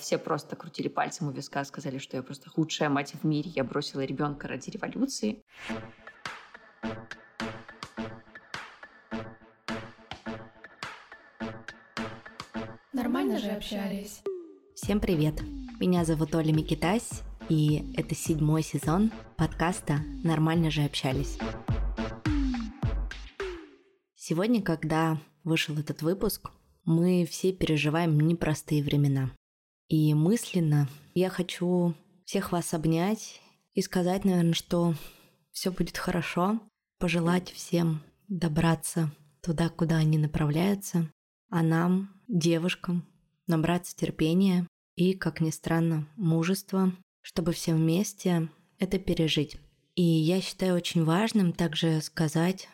Все просто крутили пальцем у виска, сказали, что я просто худшая мать в мире. Я бросила ребенка ради революции. Нормально же общались. Всем привет! Меня зовут Оля Микитась, и это седьмой сезон подкаста «Нормально же общались». Сегодня, когда вышел этот выпуск, мы все переживаем непростые времена. И мысленно я хочу всех вас обнять и сказать, наверное, что все будет хорошо, пожелать всем добраться туда, куда они направляются, а нам, девушкам, набраться терпения и, как ни странно, мужества, чтобы все вместе это пережить. И я считаю очень важным также сказать,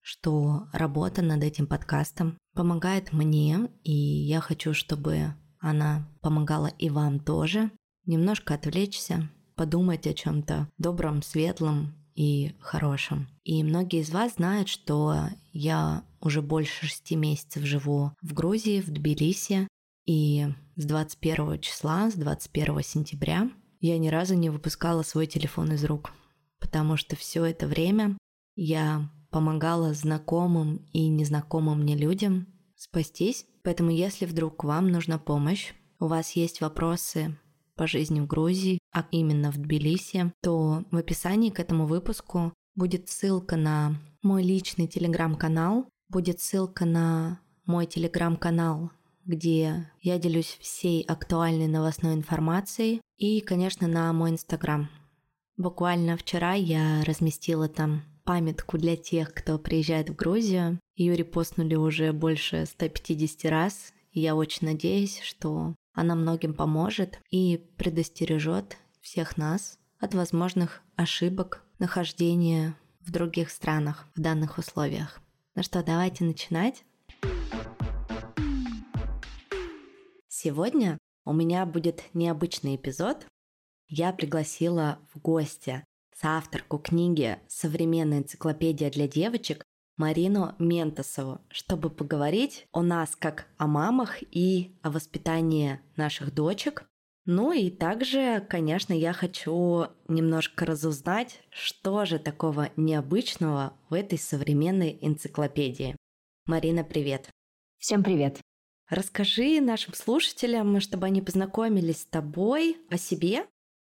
что работа над этим подкастом помогает мне, и я хочу, чтобы она помогала и вам тоже немножко отвлечься, подумать о чем-то добром, светлом и хорошем. И многие из вас знают, что я уже больше шести месяцев живу в Грузии, в Тбилиси, и с 21 числа, с 21 сентября я ни разу не выпускала свой телефон из рук, потому что все это время я помогала знакомым и незнакомым мне людям спастись. Поэтому если вдруг вам нужна помощь, у вас есть вопросы по жизни в Грузии, а именно в Тбилиси, то в описании к этому выпуску будет ссылка на мой личный телеграм-канал, будет ссылка на мой телеграм-канал, где я делюсь всей актуальной новостной информацией, и, конечно, на мой инстаграм. Буквально вчера я разместила там памятку для тех, кто приезжает в Грузию. Ее репостнули уже больше 150 раз. И я очень надеюсь, что она многим поможет и предостережет всех нас от возможных ошибок нахождения в других странах в данных условиях. Ну что, давайте начинать. Сегодня у меня будет необычный эпизод. Я пригласила в гости соавторку книги «Современная энциклопедия для девочек» Марину Ментосову, чтобы поговорить о нас как о мамах и о воспитании наших дочек. Ну и также, конечно, я хочу немножко разузнать, что же такого необычного в этой современной энциклопедии. Марина, привет. Всем привет. Расскажи нашим слушателям, чтобы они познакомились с тобой, о себе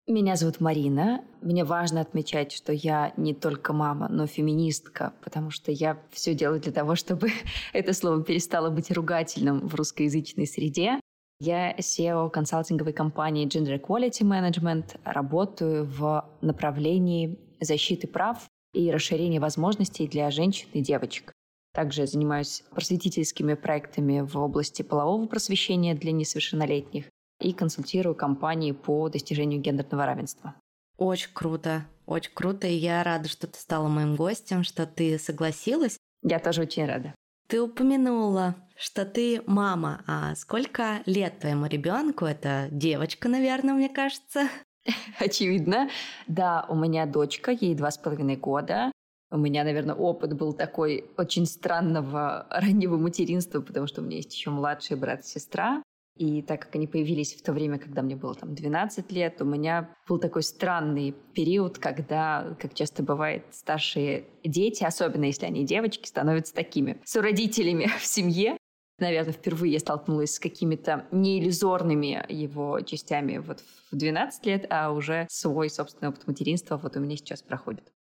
меня зовут Марина. Мне важно отмечать, что я не только мама, но феминистка, потому что я все делаю для того, чтобы это слово перестало быть ругательным в русскоязычной среде. Я SEO консалтинговой компании Gender Equality Management, работаю в направлении защиты прав и расширения возможностей для женщин и девочек. Также занимаюсь просветительскими проектами в области полового просвещения для несовершеннолетних и консультирую компании по достижению гендерного равенства. Очень круто, очень круто, и я рада, что ты стала моим гостем, что ты согласилась. Я тоже очень рада. Ты упомянула, что ты мама, а сколько лет твоему ребенку? Это девочка, наверное, мне кажется. Очевидно. Да, у меня дочка, ей два с половиной года. У меня, наверное, опыт был такой очень странного раннего материнства, потому что у меня есть еще младший брат и сестра. И так как они появились в то время, когда мне было там 12 лет, у меня был такой странный период, когда, как часто бывает, старшие дети, особенно если они девочки, становятся такими сородителями в семье. Наверное, впервые я столкнулась с какими-то неиллюзорными его частями вот в 12 лет, а уже свой собственный опыт материнства вот у меня сейчас проходит.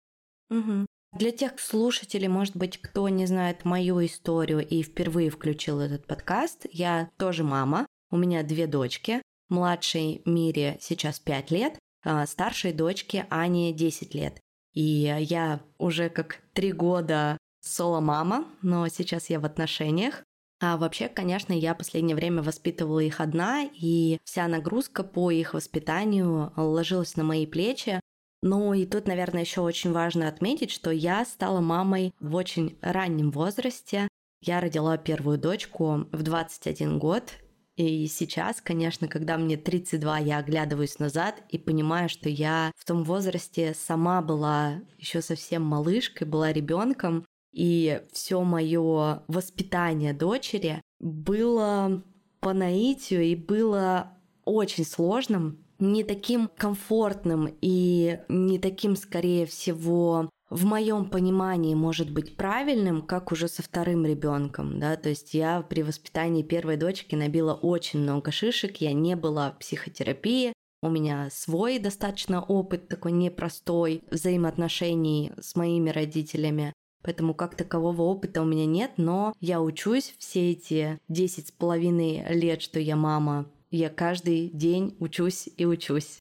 Угу. Для тех слушателей, может быть, кто не знает мою историю и впервые включил этот подкаст, я тоже мама. У меня две дочки. Младшей Мире сейчас 5 лет, а старшей дочке Ане 10 лет. И я уже как три года соло-мама, но сейчас я в отношениях. А вообще, конечно, я последнее время воспитывала их одна, и вся нагрузка по их воспитанию ложилась на мои плечи. Ну и тут, наверное, еще очень важно отметить, что я стала мамой в очень раннем возрасте. Я родила первую дочку в 21 год, и сейчас, конечно, когда мне 32, я оглядываюсь назад и понимаю, что я в том возрасте сама была еще совсем малышкой, была ребенком, и все мое воспитание дочери было по наитию и было очень сложным, не таким комфортным и не таким, скорее всего, в моем понимании может быть правильным, как уже со вторым ребенком, да, то есть я при воспитании первой дочки набила очень много шишек, я не была в психотерапии, у меня свой достаточно опыт такой непростой взаимоотношений с моими родителями. Поэтому как такового опыта у меня нет, но я учусь все эти десять с половиной лет, что я мама. Я каждый день учусь и учусь.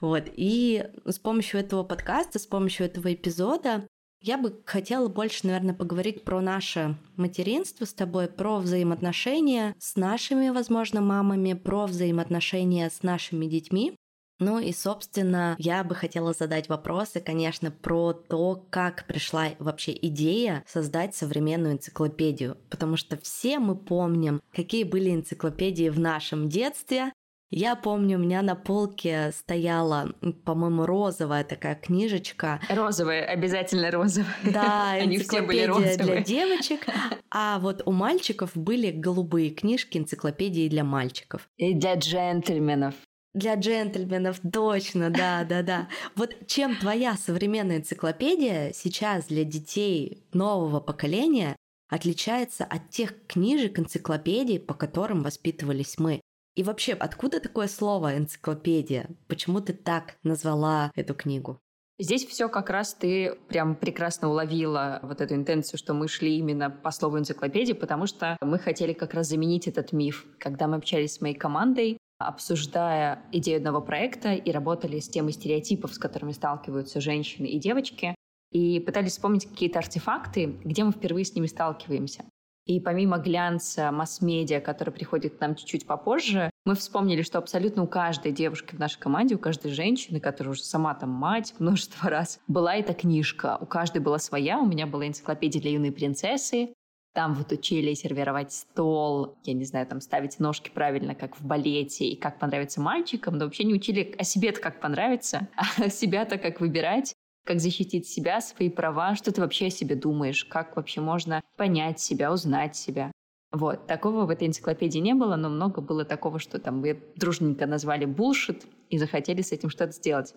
Вот, и с помощью этого подкаста, с помощью этого эпизода я бы хотела больше, наверное, поговорить про наше материнство с тобой, про взаимоотношения с нашими, возможно, мамами, про взаимоотношения с нашими детьми. Ну и, собственно, я бы хотела задать вопросы, конечно, про то, как пришла вообще идея создать современную энциклопедию. Потому что все мы помним, какие были энциклопедии в нашем детстве, я помню, у меня на полке стояла, по-моему, розовая такая книжечка. Розовая, обязательно розовая. Да, Они все были розовые. для девочек. А вот у мальчиков были голубые книжки, энциклопедии для мальчиков. И для джентльменов. Для джентльменов, точно, да, да, да. Вот чем твоя современная энциклопедия сейчас для детей нового поколения отличается от тех книжек, энциклопедий, по которым воспитывались мы? И вообще, откуда такое слово энциклопедия? Почему ты так назвала эту книгу? Здесь все как раз ты прям прекрасно уловила вот эту интенцию, что мы шли именно по слову энциклопедии, потому что мы хотели как раз заменить этот миф. Когда мы общались с моей командой, обсуждая идею одного проекта и работали с темой стереотипов, с которыми сталкиваются женщины и девочки, и пытались вспомнить какие-то артефакты, где мы впервые с ними сталкиваемся. И помимо глянца, масс-медиа, который приходит к нам чуть-чуть попозже, мы вспомнили, что абсолютно у каждой девушки в нашей команде, у каждой женщины, которая уже сама там мать множество раз, была эта книжка. У каждой была своя. У меня была энциклопедия для юной принцессы. Там вот учили сервировать стол, я не знаю, там ставить ножки правильно, как в балете, и как понравится мальчикам, но вообще не учили о себе-то как понравится, а себя-то как выбирать как защитить себя, свои права, что ты вообще о себе думаешь, как вообще можно понять себя, узнать себя. Вот, такого в этой энциклопедии не было, но много было такого, что там мы дружненько назвали булшит и захотели с этим что-то сделать.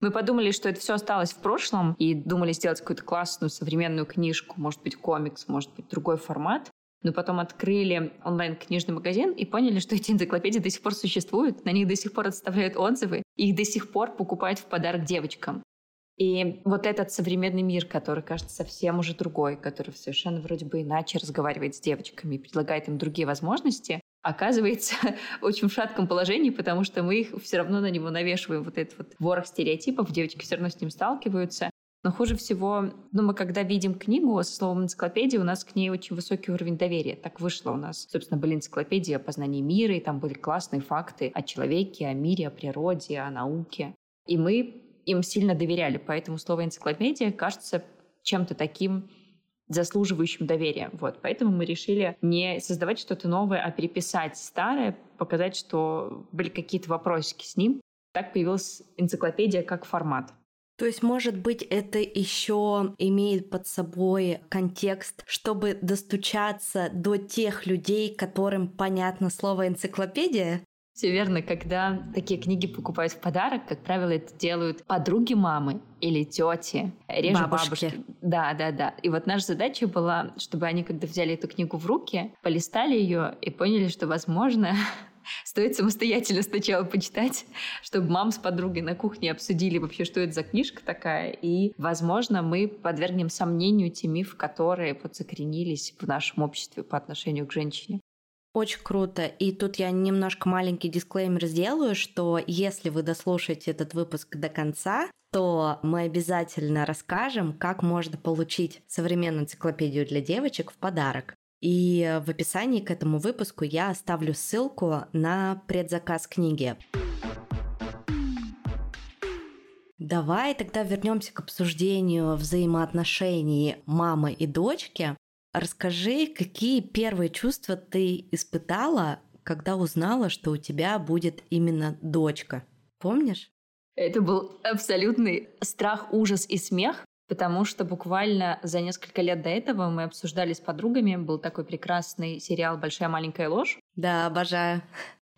Мы подумали, что это все осталось в прошлом и думали сделать какую-то классную современную книжку, может быть, комикс, может быть, другой формат. Но потом открыли онлайн-книжный магазин и поняли, что эти энциклопедии до сих пор существуют, на них до сих пор отставляют отзывы, их до сих пор покупают в подарок девочкам. И вот этот современный мир, который кажется совсем уже другой, который совершенно вроде бы иначе разговаривает с девочками предлагает им другие возможности, оказывается очень в шатком положении, потому что мы их все равно на него навешиваем вот этот вот ворох стереотипов, девочки все равно с ним сталкиваются. Но хуже всего, ну, мы когда видим книгу со словом энциклопедия, у нас к ней очень высокий уровень доверия. Так вышло у нас. Собственно, были энциклопедии о познании мира, и там были классные факты о человеке, о мире, о природе, о науке. И мы им сильно доверяли, поэтому слово энциклопедия кажется чем-то таким заслуживающим доверия. Вот. Поэтому мы решили не создавать что-то новое, а переписать старое, показать, что были какие-то вопросики с ним. Так появилась энциклопедия как формат. То есть, может быть, это еще имеет под собой контекст, чтобы достучаться до тех людей, которым понятно слово энциклопедия? Все верно, когда такие книги покупают в подарок, как правило, это делают подруги мамы или тети, реже бабушки. бабушки. Да, да, да. И вот наша задача была, чтобы они, когда взяли эту книгу в руки, полистали ее и поняли, что, возможно, стоит самостоятельно сначала почитать, чтобы мам с подругой на кухне обсудили вообще, что это за книжка такая. И, возможно, мы подвергнем сомнению те мифы, которые вот закоренились в нашем обществе по отношению к женщине. Очень круто. И тут я немножко маленький дисклеймер сделаю, что если вы дослушаете этот выпуск до конца, то мы обязательно расскажем, как можно получить современную энциклопедию для девочек в подарок. И в описании к этому выпуску я оставлю ссылку на предзаказ книги. Давай тогда вернемся к обсуждению взаимоотношений мамы и дочки. Расскажи, какие первые чувства ты испытала, когда узнала, что у тебя будет именно дочка? Помнишь? Это был абсолютный страх, ужас и смех, потому что буквально за несколько лет до этого мы обсуждали с подругами, был такой прекрасный сериал «Большая маленькая ложь». Да, обожаю.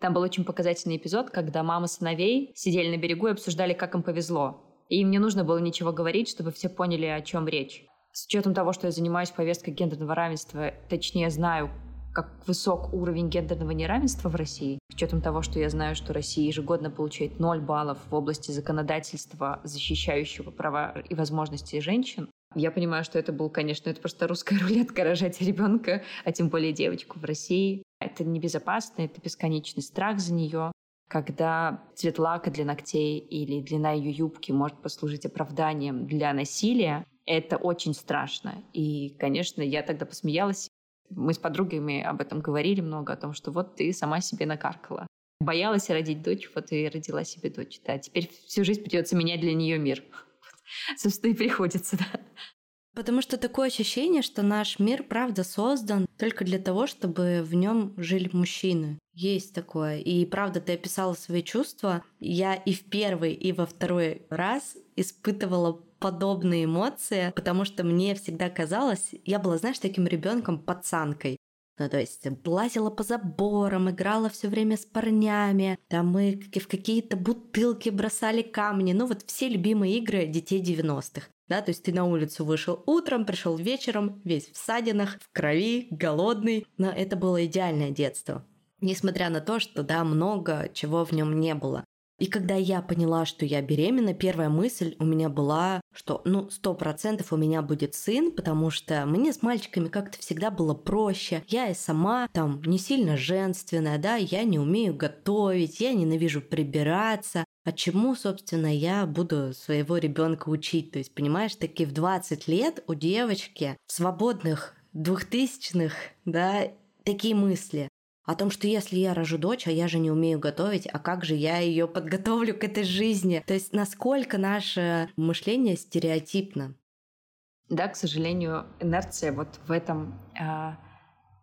Там был очень показательный эпизод, когда мама сыновей сидели на берегу и обсуждали, как им повезло. И им не нужно было ничего говорить, чтобы все поняли, о чем речь. С учетом того, что я занимаюсь повесткой гендерного равенства, точнее знаю, как высок уровень гендерного неравенства в России, с учетом того, что я знаю, что Россия ежегодно получает 0 баллов в области законодательства, защищающего права и возможности женщин, я понимаю, что это был, конечно, это просто русская рулетка рожать ребенка, а тем более девочку в России. Это небезопасно, это бесконечный страх за нее когда цвет лака для ногтей или длина ее юбки может послужить оправданием для насилия, это очень страшно. И, конечно, я тогда посмеялась. Мы с подругами об этом говорили много, о том, что вот ты сама себе накаркала. Боялась родить дочь, вот и родила себе дочь. Да, теперь всю жизнь придется менять для нее мир. Собственно, и приходится, да. Потому что такое ощущение, что наш мир, правда, создан только для того, чтобы в нем жили мужчины. Есть такое. И правда, ты описала свои чувства. Я и в первый, и во второй раз испытывала подобные эмоции, потому что мне всегда казалось, я была, знаешь, таким ребенком пацанкой. Ну, то есть лазила по заборам, играла все время с парнями, там мы в какие-то бутылки бросали камни, ну вот все любимые игры детей 90-х. Да, то есть ты на улицу вышел утром, пришел вечером, весь в садинах, в крови, голодный. Но это было идеальное детство. Несмотря на то, что, да, много чего в нем не было. И когда я поняла, что я беременна, первая мысль у меня была, что, ну, сто процентов у меня будет сын, потому что мне с мальчиками как-то всегда было проще. Я и сама там не сильно женственная, да, я не умею готовить, я ненавижу прибираться. А чему, собственно, я буду своего ребенка учить? То есть, понимаешь, таки в 20 лет у девочки свободных двухтысячных, да, такие мысли о том, что если я рожу дочь, а я же не умею готовить, а как же я ее подготовлю к этой жизни? То есть насколько наше мышление стереотипно? Да, к сожалению, инерция вот в этом, э,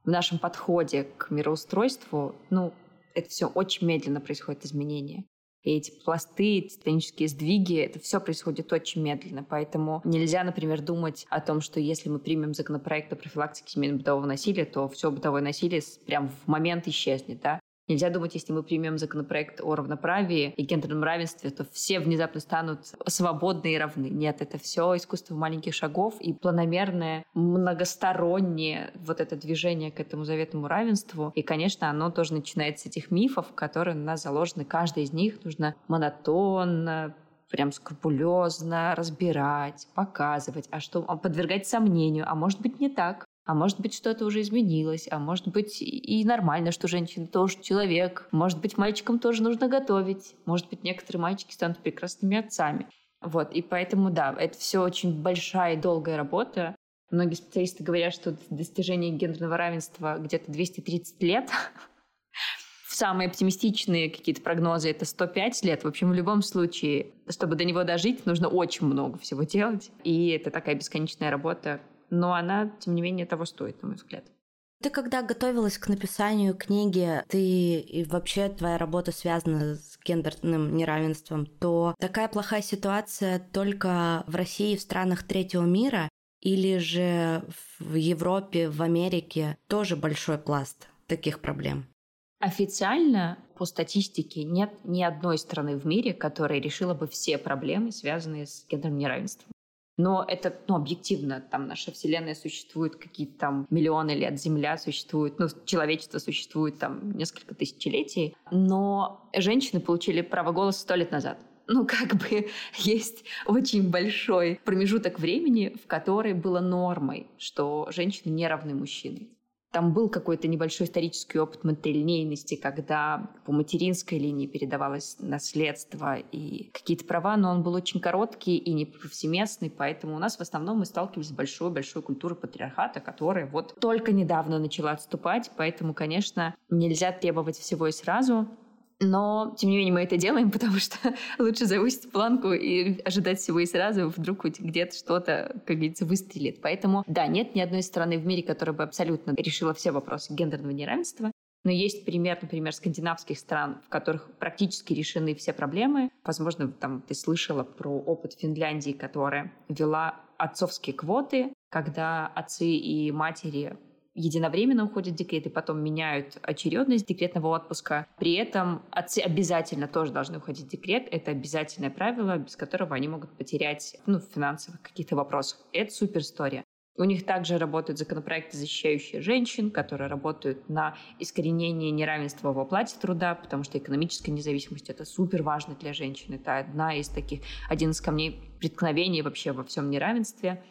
в нашем подходе к мироустройству, ну, это все очень медленно происходит изменение. И эти пласты, тектонические сдвиги, это все происходит очень медленно. Поэтому нельзя, например, думать о том, что если мы примем законопроект о профилактике семейного бытового насилия, то все бытовое насилие прям в момент исчезнет. Да? Нельзя думать, если мы примем законопроект о равноправии и гендерном равенстве, то все внезапно станут свободны и равны. Нет, это все искусство маленьких шагов и планомерное, многостороннее вот это движение к этому заветному равенству. И, конечно, оно тоже начинается с этих мифов, которые у нас заложены. Каждый из них нужно монотонно, прям скрупулезно разбирать, показывать, а что подвергать сомнению, а может быть не так. А может быть, что-то уже изменилось, а может быть, и нормально, что женщина тоже человек. Может быть, мальчикам тоже нужно готовить. Может быть, некоторые мальчики станут прекрасными отцами. Вот, и поэтому, да, это все очень большая и долгая работа. Многие специалисты говорят, что достижение гендерного равенства где-то 230 лет. Самые оптимистичные какие-то прогнозы — это 105 лет. В общем, в любом случае, чтобы до него дожить, нужно очень много всего делать. И это такая бесконечная работа, но она, тем не менее, того стоит, на мой взгляд. Ты когда готовилась к написанию книги, ты и вообще твоя работа связана с гендерным неравенством, то такая плохая ситуация только в России и в странах третьего мира или же в Европе, в Америке тоже большой пласт таких проблем? Официально по статистике нет ни одной страны в мире, которая решила бы все проблемы, связанные с гендерным неравенством. Но это, ну, объективно, там наша Вселенная существует какие-то там миллионы лет, Земля существует, ну, человечество существует там несколько тысячелетий. Но женщины получили право голоса сто лет назад ну, как бы есть очень большой промежуток времени, в который было нормой, что женщины не равны мужчинам. Там был какой-то небольшой исторический опыт матрильнейности, когда по материнской линии передавалось наследство и какие-то права, но он был очень короткий и не повсеместный, поэтому у нас в основном мы сталкивались с большой-большой культурой патриархата, которая вот только недавно начала отступать, поэтому, конечно, нельзя требовать всего и сразу, но, тем не менее, мы это делаем, потому что лучше завысить планку и ожидать всего и сразу, вдруг где-то что-то, как говорится, выстрелит. Поэтому, да, нет ни одной страны в мире, которая бы абсолютно решила все вопросы гендерного неравенства. Но есть пример, например, скандинавских стран, в которых практически решены все проблемы. Возможно, там ты слышала про опыт Финляндии, которая ввела отцовские квоты, когда отцы и матери единовременно уходят в декрет и потом меняют очередность декретного отпуска. При этом отцы обязательно тоже должны уходить в декрет. Это обязательное правило, без которого они могут потерять ну, финансовых каких-то вопросах. Это супер история. У них также работают законопроекты, защищающие женщин, которые работают на искоренение неравенства в оплате труда, потому что экономическая независимость — это супер важно для женщин. Это одна из таких, один из камней преткновения вообще во всем неравенстве.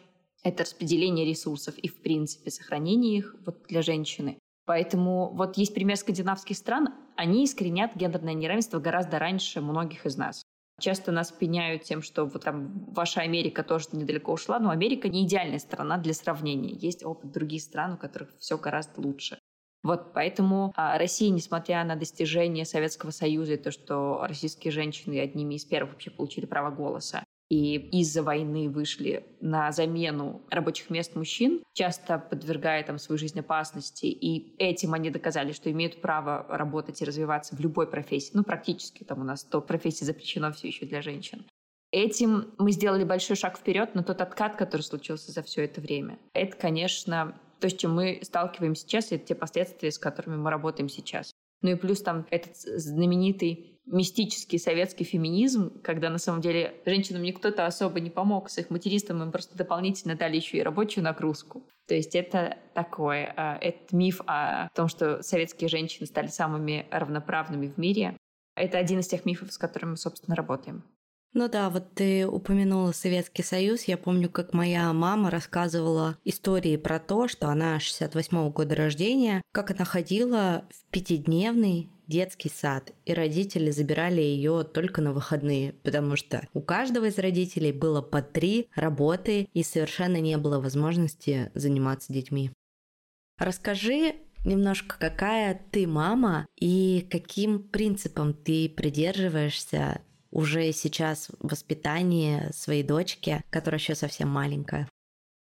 Это распределение ресурсов и, в принципе, сохранение их вот для женщины. Поэтому вот есть пример скандинавских стран, они искоренят гендерное неравенство гораздо раньше многих из нас. Часто нас пеняют тем, что вот там ваша Америка тоже недалеко ушла, но Америка не идеальная страна для сравнения. Есть опыт других стран, у которых все гораздо лучше. Вот поэтому а, Россия, несмотря на достижения Советского Союза и то, что российские женщины одними из первых вообще получили право голоса, и из-за войны вышли на замену рабочих мест мужчин, часто подвергая там свою жизнь опасности. И этим они доказали, что имеют право работать и развиваться в любой профессии. Ну, практически там у нас то профессии запрещено все еще для женщин. Этим мы сделали большой шаг вперед, но тот откат, который случился за все это время, это, конечно, то, с чем мы сталкиваемся сейчас, это те последствия, с которыми мы работаем сейчас. Ну и плюс там этот знаменитый мистический советский феминизм, когда на самом деле женщинам никто-то особо не помог с их материнством, им просто дополнительно дали еще и рабочую нагрузку. То есть это такое, а, это миф о том, что советские женщины стали самыми равноправными в мире. Это один из тех мифов, с которыми мы, собственно, работаем. Ну да, вот ты упомянула Советский Союз. Я помню, как моя мама рассказывала истории про то, что она 68 -го года рождения, как она ходила в пятидневный детский сад, и родители забирали ее только на выходные, потому что у каждого из родителей было по три работы, и совершенно не было возможности заниматься детьми. Расскажи немножко, какая ты мама и каким принципом ты придерживаешься уже сейчас в воспитании своей дочки, которая еще совсем маленькая?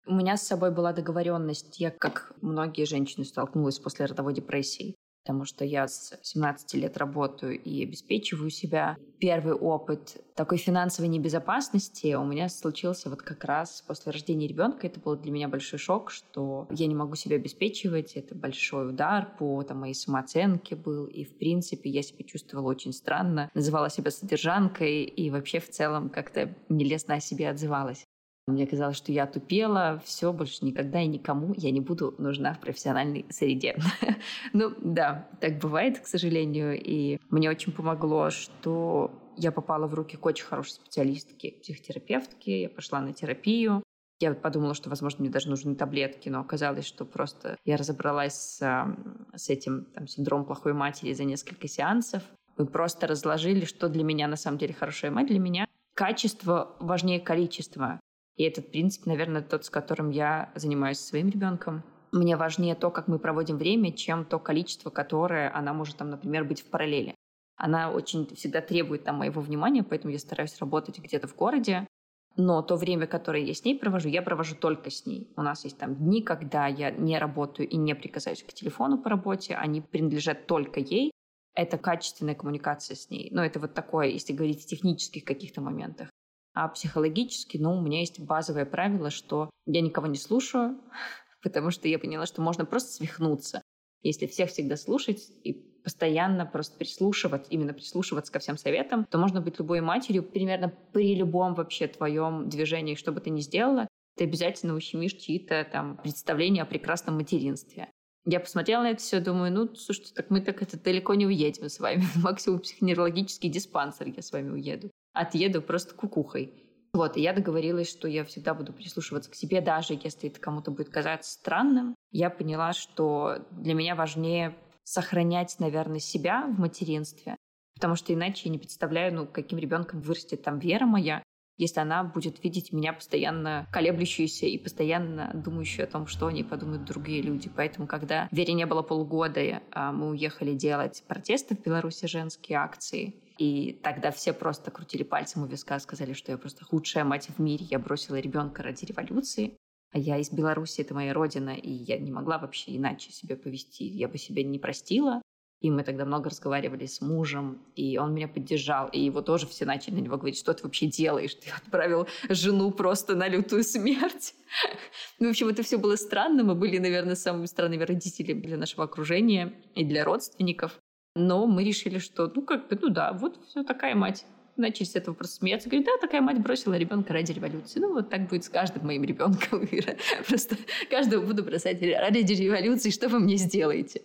У меня с собой была договоренность. Я, как многие женщины, столкнулась после родовой депрессии потому что я с 17 лет работаю и обеспечиваю себя. Первый опыт такой финансовой небезопасности у меня случился вот как раз после рождения ребенка. Это был для меня большой шок, что я не могу себя обеспечивать. Это большой удар по там, моей самооценке был. И, в принципе, я себя чувствовала очень странно. Называла себя содержанкой и вообще в целом как-то нелестно о себе отзывалась. Мне казалось, что я тупела, все, больше никогда и никому я не буду нужна в профессиональной среде. ну да, так бывает, к сожалению. И мне очень помогло, что я попала в руки к очень хорошей специалистке, психотерапевтке. Я пошла на терапию. Я подумала, что, возможно, мне даже нужны таблетки, но оказалось, что просто я разобралась с, с этим там, синдромом плохой матери за несколько сеансов. Мы просто разложили, что для меня на самом деле хорошая мать. Для меня качество важнее количества. И этот принцип, наверное, тот, с которым я занимаюсь своим ребенком. Мне важнее то, как мы проводим время, чем то количество, которое она может, там, например, быть в параллели. Она очень всегда требует там, моего внимания, поэтому я стараюсь работать где-то в городе. Но то время, которое я с ней провожу, я провожу только с ней. У нас есть там дни, когда я не работаю и не прикасаюсь к телефону по работе, они принадлежат только ей. Это качественная коммуникация с ней. Но это вот такое, если говорить о технических каких-то моментах. А психологически, ну, у меня есть базовое правило, что я никого не слушаю, потому что я поняла, что можно просто свихнуться. Если всех всегда слушать и постоянно просто прислушиваться, именно прислушиваться ко всем советам, то можно быть любой матерью примерно при любом вообще твоем движении, что бы ты ни сделала, ты обязательно ущемишь чьи-то там представления о прекрасном материнстве. Я посмотрела на это все, думаю, ну, слушайте, так мы так это далеко не уедем с вами. Максимум психоневрологический диспансер я с вами уеду отъеду просто кукухой. Вот, и я договорилась, что я всегда буду прислушиваться к себе, даже если это кому-то будет казаться странным. Я поняла, что для меня важнее сохранять, наверное, себя в материнстве, потому что иначе я не представляю, ну, каким ребенком вырастет там Вера моя, если она будет видеть меня постоянно колеблющуюся и постоянно думающую о том, что они подумают другие люди. Поэтому, когда Вере не было полугода, а, мы уехали делать протесты в Беларуси, женские акции, и тогда все просто крутили пальцем у виска, сказали, что я просто худшая мать в мире, я бросила ребенка ради революции. А я из Беларуси, это моя родина, и я не могла вообще иначе себя повести. Я бы себя не простила. И мы тогда много разговаривали с мужем, и он меня поддержал. И его тоже все начали на него говорить, что ты вообще делаешь? Ты отправил жену просто на лютую смерть. Ну, в общем, это все было странно. Мы были, наверное, самыми странными родителями для нашего окружения и для родственников. Но мы решили, что, ну, как бы, ну да, вот все такая мать начали с этого просто смеяться. Говорит, да, такая мать бросила ребенка ради революции. Ну, вот так будет с каждым моим ребенком. Просто каждого буду бросать ради революции, что вы мне сделаете.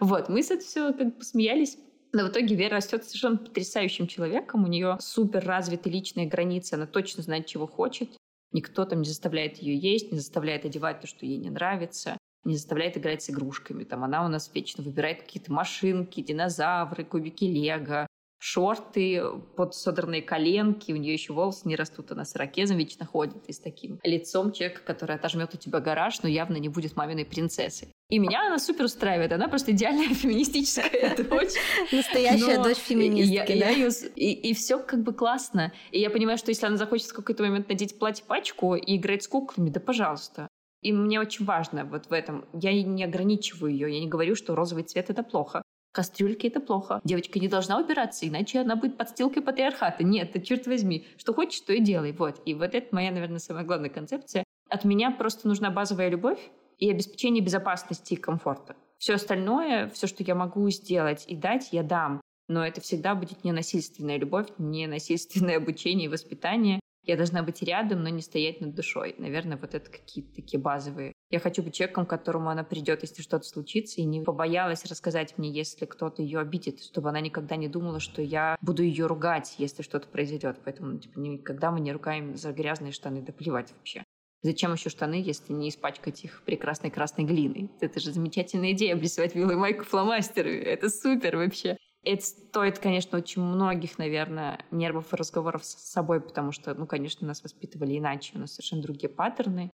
Вот, мы с этим все как бы посмеялись. Но в итоге Вера растет совершенно потрясающим человеком. У нее супер развиты личные границы. Она точно знает, чего хочет. Никто там не заставляет ее есть, не заставляет одевать то, что ей не нравится не заставляет играть с игрушками. Там она у нас вечно выбирает какие-то машинки, динозавры, кубики лего, шорты, под содранные коленки, у нее еще волосы не растут, она с ракезом вечно ходит и с таким лицом человека, который отожмет у тебя гараж, но явно не будет маминой принцессой. И меня она супер устраивает. Она просто идеальная феминистическая дочь. Настоящая дочь феминистки, И все как бы классно. И я понимаю, что если она захочет в какой-то момент надеть платье-пачку и играть с куклами, да пожалуйста. И мне очень важно вот в этом. Я не ограничиваю ее. Я не говорю, что розовый цвет — это плохо. Кастрюльки — это плохо. Девочка не должна убираться, иначе она будет подстилкой патриархата. Нет, ты черт возьми. Что хочешь, то и делай. Вот. И вот это моя, наверное, самая главная концепция. От меня просто нужна базовая любовь и обеспечение безопасности и комфорта. Все остальное, все, что я могу сделать и дать, я дам. Но это всегда будет не насильственная любовь, не насильственное обучение и воспитание. Я должна быть рядом, но не стоять над душой. Наверное, вот это какие-то такие базовые. Я хочу быть человеком, к которому она придет, если что-то случится, и не побоялась рассказать мне, если кто-то ее обидит, чтобы она никогда не думала, что я буду ее ругать, если что-то произойдет. Поэтому типа, никогда мы не ругаем за грязные штаны, да плевать вообще. Зачем еще штаны, если не испачкать их прекрасной красной глиной? Это же замечательная идея, обрисовать белую майку фломастеры. Это супер вообще. Это стоит, конечно, очень многих, наверное, нервов и разговоров с собой, потому что, ну, конечно, нас воспитывали иначе, у нас совершенно другие паттерны.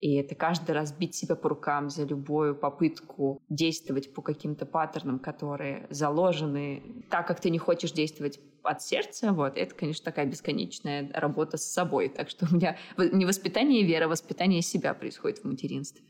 И это каждый раз бить себя по рукам за любую попытку действовать по каким-то паттернам, которые заложены так, как ты не хочешь действовать от сердца, вот, это, конечно, такая бесконечная работа с собой. Так что у меня не воспитание веры, а воспитание себя происходит в материнстве.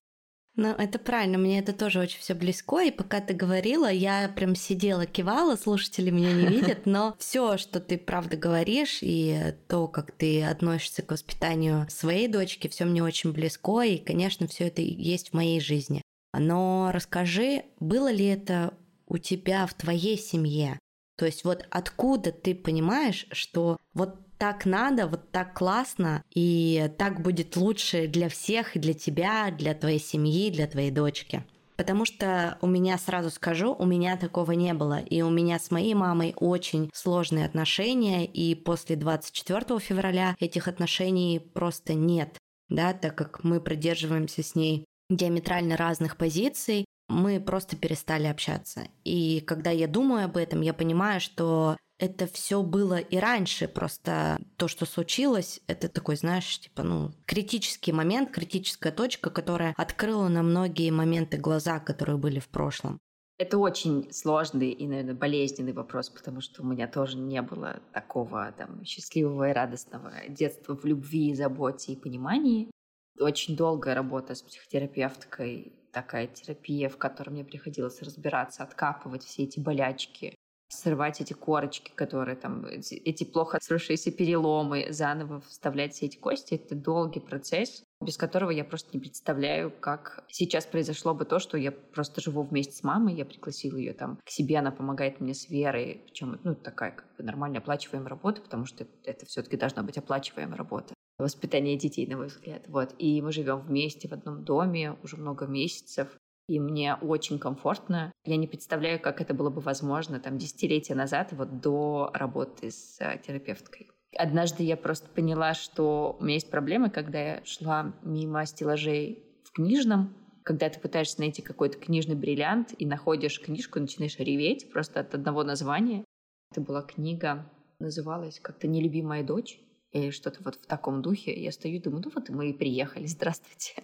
Ну, это правильно, мне это тоже очень все близко, и пока ты говорила, я прям сидела, кивала, слушатели меня не видят, но все, что ты правда говоришь, и то, как ты относишься к воспитанию своей дочки, все мне очень близко, и, конечно, все это есть в моей жизни. Но расскажи, было ли это у тебя в твоей семье? То есть вот откуда ты понимаешь, что вот так надо, вот так классно, и так будет лучше для всех, и для тебя, для твоей семьи, для твоей дочки. Потому что у меня, сразу скажу, у меня такого не было. И у меня с моей мамой очень сложные отношения, и после 24 февраля этих отношений просто нет. Да, так как мы придерживаемся с ней диаметрально разных позиций, мы просто перестали общаться. И когда я думаю об этом, я понимаю, что это все было и раньше, просто то, что случилось, это такой, знаешь, типа, ну, критический момент, критическая точка, которая открыла на многие моменты глаза, которые были в прошлом. Это очень сложный и, наверное, болезненный вопрос, потому что у меня тоже не было такого там счастливого и радостного детства в любви, заботе и понимании. Очень долгая работа с психотерапевткой, такая терапия, в которой мне приходилось разбираться, откапывать все эти болячки, срывать эти корочки, которые там, эти, плохо сросшиеся переломы, заново вставлять все эти кости. Это долгий процесс, без которого я просто не представляю, как сейчас произошло бы то, что я просто живу вместе с мамой, я пригласила ее там к себе, она помогает мне с Верой, причем ну, такая как бы нормально оплачиваемая работа, потому что это все-таки должна быть оплачиваемая работа воспитание детей, на мой взгляд. Вот. И мы живем вместе в одном доме уже много месяцев и мне очень комфортно. Я не представляю, как это было бы возможно там десятилетия назад, вот до работы с э, терапевткой. Однажды я просто поняла, что у меня есть проблемы, когда я шла мимо стеллажей в книжном, когда ты пытаешься найти какой-то книжный бриллиант и находишь книжку, начинаешь реветь просто от одного названия. Это была книга, называлась как-то «Нелюбимая дочь» или что-то вот в таком духе. Я стою и думаю, ну вот мы и приехали, здравствуйте.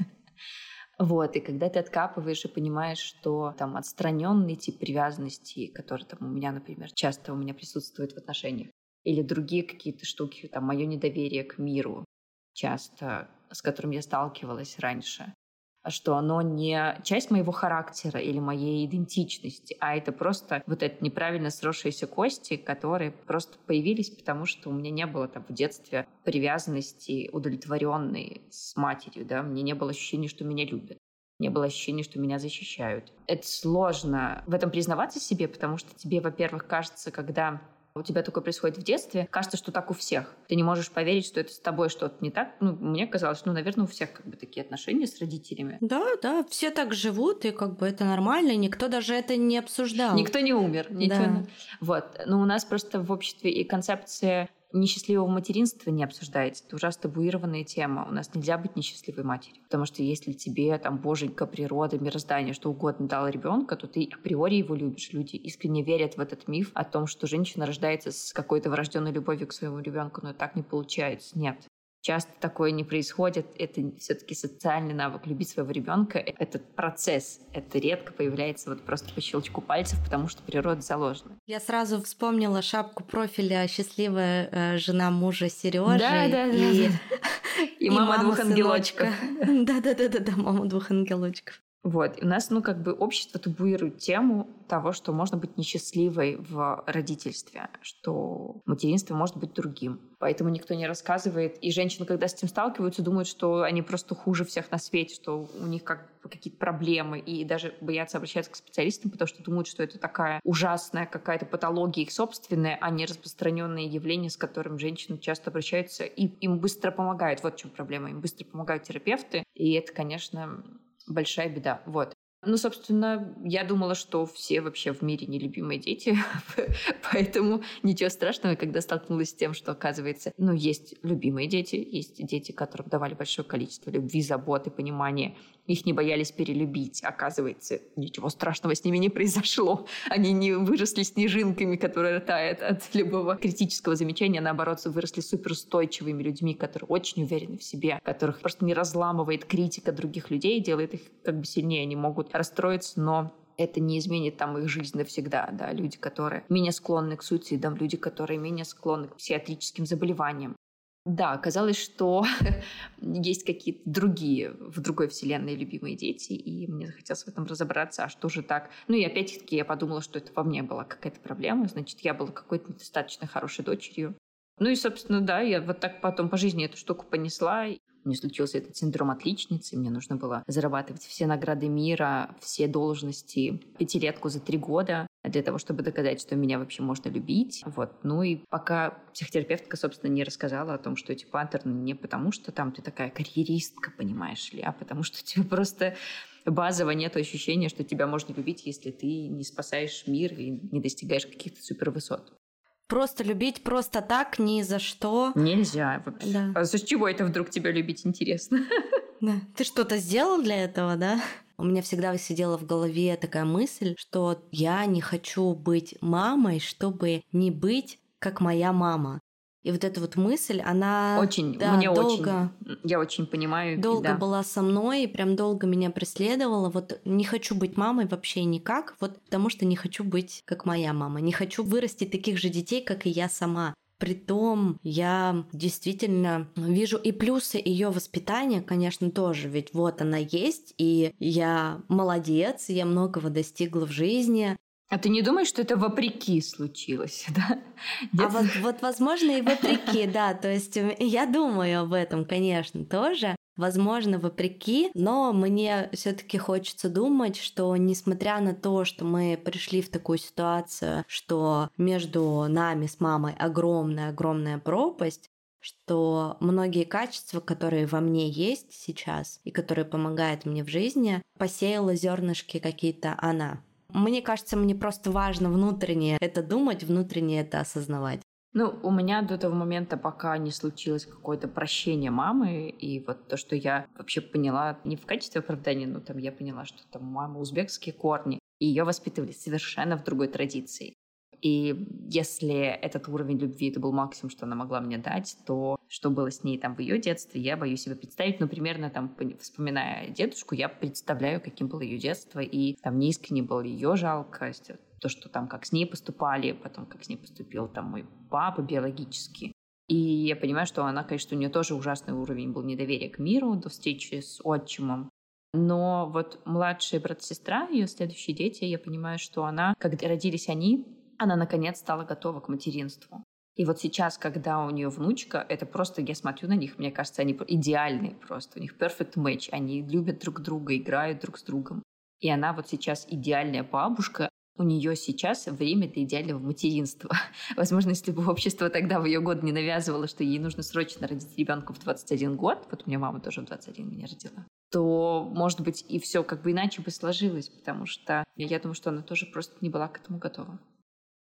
Вот, и когда ты откапываешь и понимаешь, что там отстраненный тип привязанности, который там у меня, например, часто у меня присутствует в отношениях, или другие какие-то штуки, там мое недоверие к миру часто, с которым я сталкивалась раньше, что оно не часть моего характера или моей идентичности, а это просто вот это неправильно сросшиеся кости, которые просто появились, потому что у меня не было там в детстве привязанности удовлетворенной с матерью, да, мне не было ощущения, что меня любят. Не было ощущения, что меня защищают. Это сложно в этом признаваться себе, потому что тебе, во-первых, кажется, когда у тебя такое происходит в детстве, кажется, что так у всех. Ты не можешь поверить, что это с тобой что-то не так. Ну, мне казалось, ну, наверное, у всех как бы такие отношения с родителями. Да, да, все так живут, и как бы это нормально, никто даже это не обсуждал. Никто не умер. Никто... Да. Вот. Но у нас просто в обществе и концепция несчастливого материнства не обсуждается. Это ужасно табуированная тема. У нас нельзя быть несчастливой матерью. Потому что если тебе там боженька, природа, мироздание, что угодно дал ребенка, то ты априори его любишь. Люди искренне верят в этот миф о том, что женщина рождается с какой-то врожденной любовью к своему ребенку, но так не получается. Нет часто такое не происходит. Это все-таки социальный навык любить своего ребенка. Этот процесс, это редко появляется вот просто по щелчку пальцев, потому что природа заложена. Я сразу вспомнила шапку профиля «Счастливая э, жена мужа Сережи». Да, да, и... да. И, и мама двух ангелочков. Да-да-да, мама двух ангелочков. Вот. И у нас, ну, как бы общество табуирует тему того, что можно быть несчастливой в родительстве, что материнство может быть другим. Поэтому никто не рассказывает. И женщины, когда с этим сталкиваются, думают, что они просто хуже всех на свете, что у них как бы какие-то проблемы, и даже боятся обращаться к специалистам, потому что думают, что это такая ужасная какая-то патология их собственная, а не распространенные явления, с которым женщины часто обращаются, и им быстро помогают. Вот в чем проблема. Им быстро помогают терапевты, и это, конечно, большая беда. Вот. Ну, собственно, я думала, что все вообще в мире нелюбимые дети, поэтому ничего страшного, когда столкнулась с тем, что, оказывается, ну, есть любимые дети, есть дети, которым давали большое количество любви, заботы, понимания, их не боялись перелюбить. Оказывается, ничего страшного с ними не произошло. Они не выросли снежинками, которые тают от любого критического замечания. Наоборот, выросли суперстойчивыми людьми, которые очень уверены в себе, которых просто не разламывает критика других людей, делает их как бы сильнее. Они могут расстроиться, но это не изменит там их жизнь навсегда, да, люди, которые менее склонны к суицидам, люди, которые менее склонны к психиатрическим заболеваниям, да, оказалось, что есть какие-то другие, в другой вселенной любимые дети, и мне захотелось в этом разобраться, а что же так? Ну и опять-таки я подумала, что это во мне была какая-то проблема, значит, я была какой-то недостаточно хорошей дочерью. Ну и, собственно, да, я вот так потом по жизни эту штуку понесла, мне случился этот синдром отличницы, мне нужно было зарабатывать все награды мира, все должности, пятилетку за три года для того, чтобы доказать, что меня вообще можно любить. Вот. Ну и пока психотерапевтка, собственно, не рассказала о том, что эти паттерны не потому, что там ты такая карьеристка, понимаешь ли, а потому что тебе просто базово нет ощущения, что тебя можно любить, если ты не спасаешь мир и не достигаешь каких-то супервысот. Просто любить просто так, ни за что. Нельзя вообще. Да. А с чего это вдруг тебя любить, интересно? Да. Ты что-то сделал для этого, да? У меня всегда сидела в голове такая мысль, что я не хочу быть мамой, чтобы не быть как моя мама. И вот эта вот мысль, она очень, да, мне долго, очень, я очень понимаю. Долго да. была со мной и прям долго меня преследовала. Вот не хочу быть мамой вообще никак, вот потому что не хочу быть как моя мама, не хочу вырастить таких же детей, как и я сама. Притом я действительно вижу и плюсы ее воспитания, конечно, тоже, ведь вот она есть, и я молодец, я многого достигла в жизни, а ты не думаешь, что это вопреки случилось, да? А вот, вот, возможно, и вопреки, да. То есть я думаю об этом, конечно, тоже. Возможно, вопреки, но мне все-таки хочется думать, что несмотря на то, что мы пришли в такую ситуацию, что между нами с мамой огромная-огромная пропасть, что многие качества, которые во мне есть сейчас и которые помогают мне в жизни, посеяла зернышки какие-то она. Мне кажется, мне просто важно внутренне это думать, внутренне это осознавать. Ну, у меня до того момента, пока не случилось какое-то прощение мамы, и вот то, что я вообще поняла, не в качестве оправдания, но там я поняла, что там у мамы узбекские корни, и ее воспитывали совершенно в другой традиции. И если этот уровень любви это был максимум, что она могла мне дать, то что было с ней там в ее детстве, я боюсь себе представить. Но примерно там, вспоминая дедушку, я представляю, каким было ее детство, и там неискренне было ее жалкость, то, что там как с ней поступали, потом как с ней поступил там мой папа биологически. И я понимаю, что она, конечно, у нее тоже ужасный уровень был недоверия к миру до встречи с отчимом. Но вот младшая брат-сестра, ее следующие дети, я понимаю, что она, когда родились они, она наконец стала готова к материнству. И вот сейчас, когда у нее внучка, это просто, я смотрю на них, мне кажется, они идеальные просто. У них perfect match. Они любят друг друга, играют друг с другом. И она вот сейчас идеальная бабушка. У нее сейчас время для идеального материнства. Возможно, если бы общество тогда в ее год не навязывало, что ей нужно срочно родить ребенка в 21 год, вот у меня мама тоже в 21 меня родила, то, может быть, и все как бы иначе бы сложилось, потому что я думаю, что она тоже просто не была к этому готова.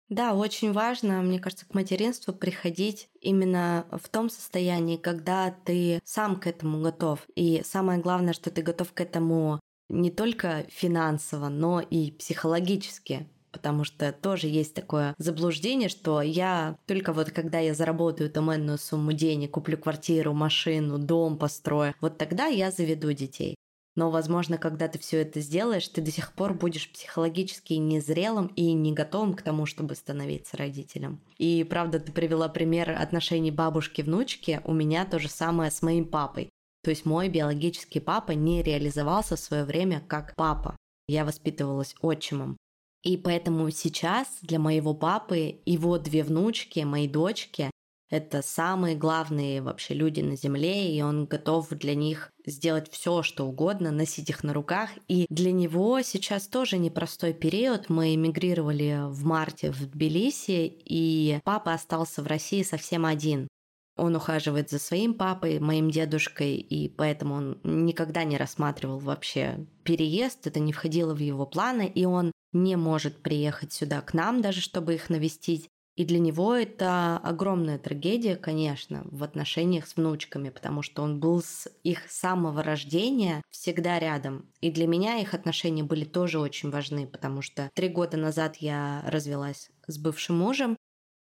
Да, очень важно, мне кажется, к материнству приходить именно в том состоянии, когда ты сам к этому готов. И самое главное, что ты готов к этому не только финансово, но и психологически. Потому что тоже есть такое заблуждение, что я только вот когда я заработаю там энную сумму денег, куплю квартиру, машину, дом построю, вот тогда я заведу детей но, возможно, когда ты все это сделаешь, ты до сих пор будешь психологически незрелым и не готовым к тому, чтобы становиться родителем. И правда, ты привела пример отношений бабушки-внучки. У меня то же самое с моим папой. То есть мой биологический папа не реализовался в свое время как папа. Я воспитывалась отчимом. И поэтому сейчас для моего папы его две внучки, мои дочки, это самые главные вообще люди на Земле, и он готов для них сделать все, что угодно, носить их на руках. И для него сейчас тоже непростой период. Мы эмигрировали в марте в Тбилиси, и папа остался в России совсем один. Он ухаживает за своим папой, моим дедушкой, и поэтому он никогда не рассматривал вообще переезд, это не входило в его планы, и он не может приехать сюда к нам даже, чтобы их навестить. И для него это огромная трагедия, конечно, в отношениях с внучками, потому что он был с их самого рождения всегда рядом. И для меня их отношения были тоже очень важны, потому что три года назад я развелась с бывшим мужем,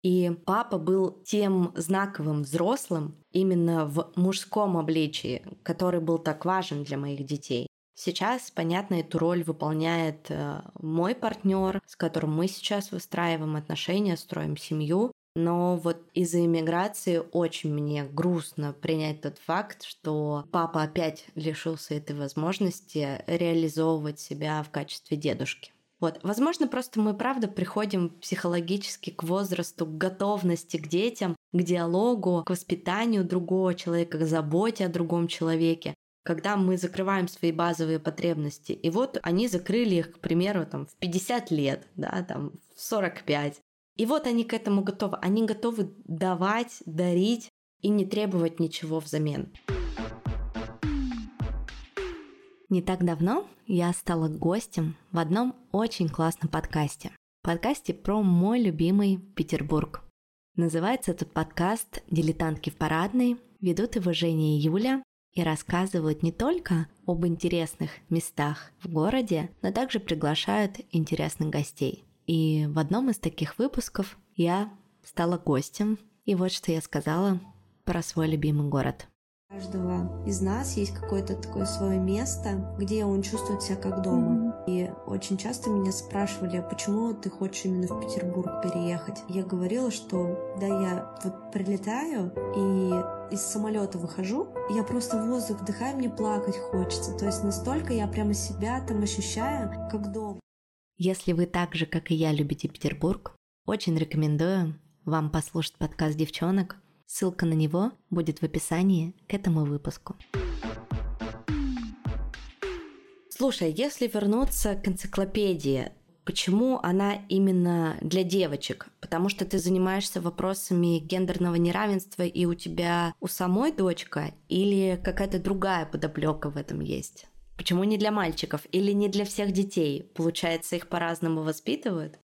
и папа был тем знаковым взрослым именно в мужском обличии, который был так важен для моих детей. Сейчас, понятно, эту роль выполняет э, мой партнер, с которым мы сейчас выстраиваем отношения, строим семью. Но вот из-за иммиграции очень мне грустно принять тот факт, что папа опять лишился этой возможности реализовывать себя в качестве дедушки. Вот. Возможно, просто мы, правда, приходим психологически к возрасту, к готовности к детям, к диалогу, к воспитанию другого человека, к заботе о другом человеке когда мы закрываем свои базовые потребности. И вот они закрыли их, к примеру, там, в 50 лет, да, там, в 45. И вот они к этому готовы. Они готовы давать, дарить и не требовать ничего взамен. Не так давно я стала гостем в одном очень классном подкасте. Подкасте про мой любимый Петербург. Называется этот подкаст «Дилетантки в парадной». Ведут его Женя и Юля, и рассказывают не только об интересных местах в городе, но также приглашают интересных гостей. И в одном из таких выпусков я стала гостем, и вот что я сказала про свой любимый город – каждого из нас есть какое-то такое свое место, где он чувствует себя как дома. Mm-hmm. И очень часто меня спрашивали, а почему ты хочешь именно в Петербург переехать? Я говорила, что да, я вот прилетаю и из самолета выхожу, я просто воздух вдыхаю, мне плакать хочется. То есть настолько я прямо себя там ощущаю как дом. Если вы так же, как и я, любите Петербург, очень рекомендую вам послушать подкаст девчонок Ссылка на него будет в описании к этому выпуску. Слушай, если вернуться к энциклопедии, почему она именно для девочек? Потому что ты занимаешься вопросами гендерного неравенства, и у тебя у самой дочка, или какая-то другая подоплека в этом есть? Почему не для мальчиков или не для всех детей? Получается, их по-разному воспитывают?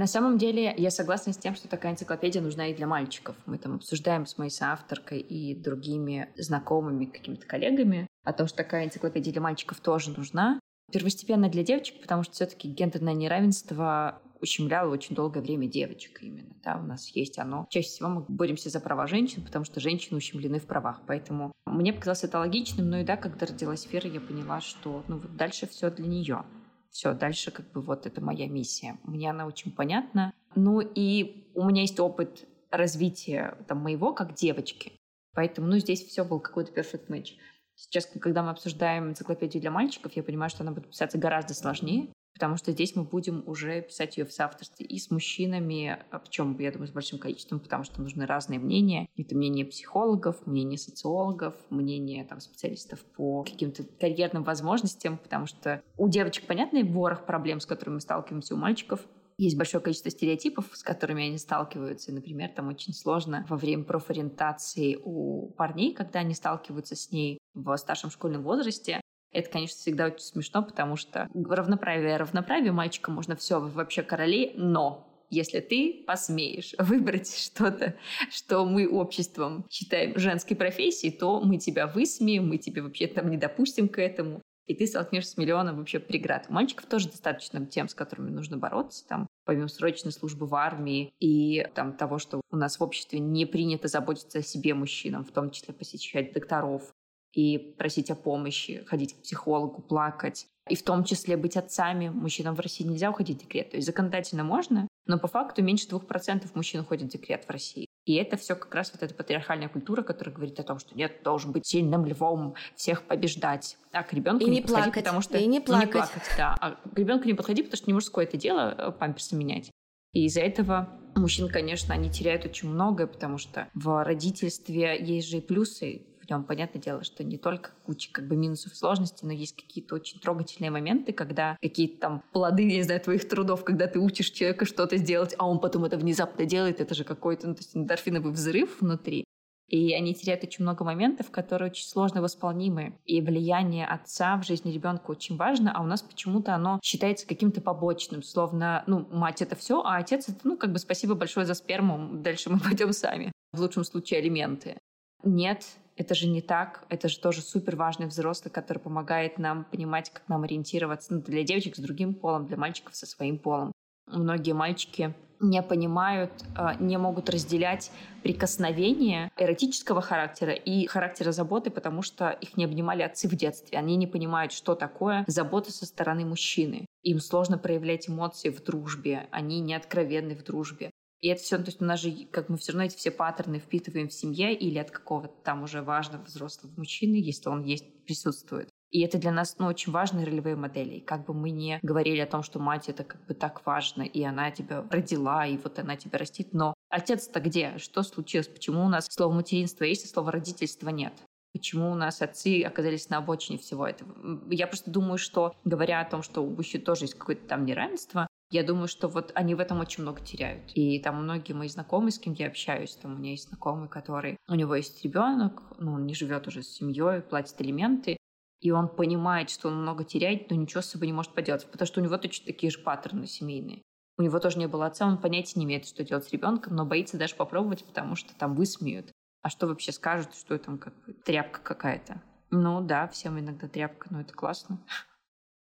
На самом деле я согласна с тем, что такая энциклопедия нужна и для мальчиков. Мы там обсуждаем с моей соавторкой и другими знакомыми, какими-то коллегами о том, что такая энциклопедия для мальчиков тоже нужна. Первостепенно для девочек, потому что все-таки гендерное неравенство ущемляло очень долгое время девочек именно. Да, у нас есть оно. Чаще всего мы боремся за права женщин, потому что женщины ущемлены в правах. Поэтому мне показалось это логичным, но и да, когда родилась Вера, я поняла, что ну, вот дальше все для нее. Все, дальше как бы вот это моя миссия. Мне она очень понятна. Ну и у меня есть опыт развития там, моего как девочки. Поэтому, ну, здесь все был какой-то perfect match. Сейчас, когда мы обсуждаем энциклопедию для мальчиков, я понимаю, что она будет писаться гораздо сложнее, потому что здесь мы будем уже писать ее в соавторстве и с мужчинами, а причем, я думаю, с большим количеством, потому что нужны разные мнения. Это мнение психологов, мнение социологов, мнение там, специалистов по каким-то карьерным возможностям, потому что у девочек, понятный ворох проблем, с которыми мы сталкиваемся, у мальчиков есть большое количество стереотипов, с которыми они сталкиваются. И, например, там очень сложно во время профориентации у парней, когда они сталкиваются с ней в старшем школьном возрасте, это, конечно, всегда очень смешно, потому что равноправие, равноправие мальчика можно все вообще короли, но если ты посмеешь выбрать что-то, что мы обществом считаем женской профессией, то мы тебя высмеем, мы тебе вообще там не допустим к этому и ты столкнешься с миллионом вообще преград. У мальчиков тоже достаточно тем, с которыми нужно бороться, там, помимо срочной службы в армии и там, того, что у нас в обществе не принято заботиться о себе мужчинам, в том числе посещать докторов, и просить о помощи, ходить к психологу, плакать. И в том числе быть отцами. Мужчинам в России нельзя уходить в декрет. То есть законодательно можно, но по факту меньше двух процентов мужчин уходят в декрет в России. И это все как раз вот эта патриархальная культура, которая говорит о том, что нет, должен быть сильным львом, всех побеждать. А к ребенку и не, не плакать, потому что и не плакать. не плакать, да. А к ребенку не подходи, потому что не мужское это дело э, памперсы менять. И из-за этого мужчин, конечно, они теряют очень многое, потому что в родительстве есть же и плюсы нем, понятное дело, что не только куча как бы минусов и сложностей, но есть какие-то очень трогательные моменты, когда какие-то там плоды, не знаю, твоих трудов, когда ты учишь человека что-то сделать, а он потом это внезапно делает, это же какой-то, ну, то есть эндорфиновый взрыв внутри. И они теряют очень много моментов, которые очень сложно восполнимы. И влияние отца в жизни ребенка очень важно, а у нас почему-то оно считается каким-то побочным, словно, ну, мать это все, а отец это, ну, как бы спасибо большое за сперму, дальше мы пойдем сами. В лучшем случае алименты. Нет, это же не так. Это же тоже супер важный взрослый, который помогает нам понимать, как нам ориентироваться. Ну, для девочек с другим полом, для мальчиков со своим полом. Многие мальчики не понимают, а, не могут разделять прикосновения эротического характера и характера заботы, потому что их не обнимали отцы в детстве. Они не понимают, что такое забота со стороны мужчины. Им сложно проявлять эмоции в дружбе, они не откровенны в дружбе. И это все, то есть у нас же, как мы все равно эти все паттерны впитываем в семье или от какого-то там уже важного взрослого мужчины, если он есть, присутствует. И это для нас ну, очень важные ролевые модели. И как бы мы не говорили о том, что мать это как бы так важно, и она тебя родила, и вот она тебя растит, но отец-то где? Что случилось? Почему у нас слово материнство есть, а слово родительство нет? Почему у нас отцы оказались на обочине всего этого? Я просто думаю, что говоря о том, что у мужчин тоже есть какое-то там неравенство, я думаю, что вот они в этом очень много теряют. И там многие мои знакомые, с кем я общаюсь, там у меня есть знакомый, который... У него есть ребенок, ну, он не живет уже с семьей, платит элементы, и он понимает, что он много теряет, но ничего с собой не может поделать, потому что у него точно такие же паттерны семейные. У него тоже не было отца, он понятия не имеет, что делать с ребенком, но боится даже попробовать, потому что там высмеют. А что вообще скажут, что там как бы тряпка какая-то? Ну да, всем иногда тряпка, но это классно.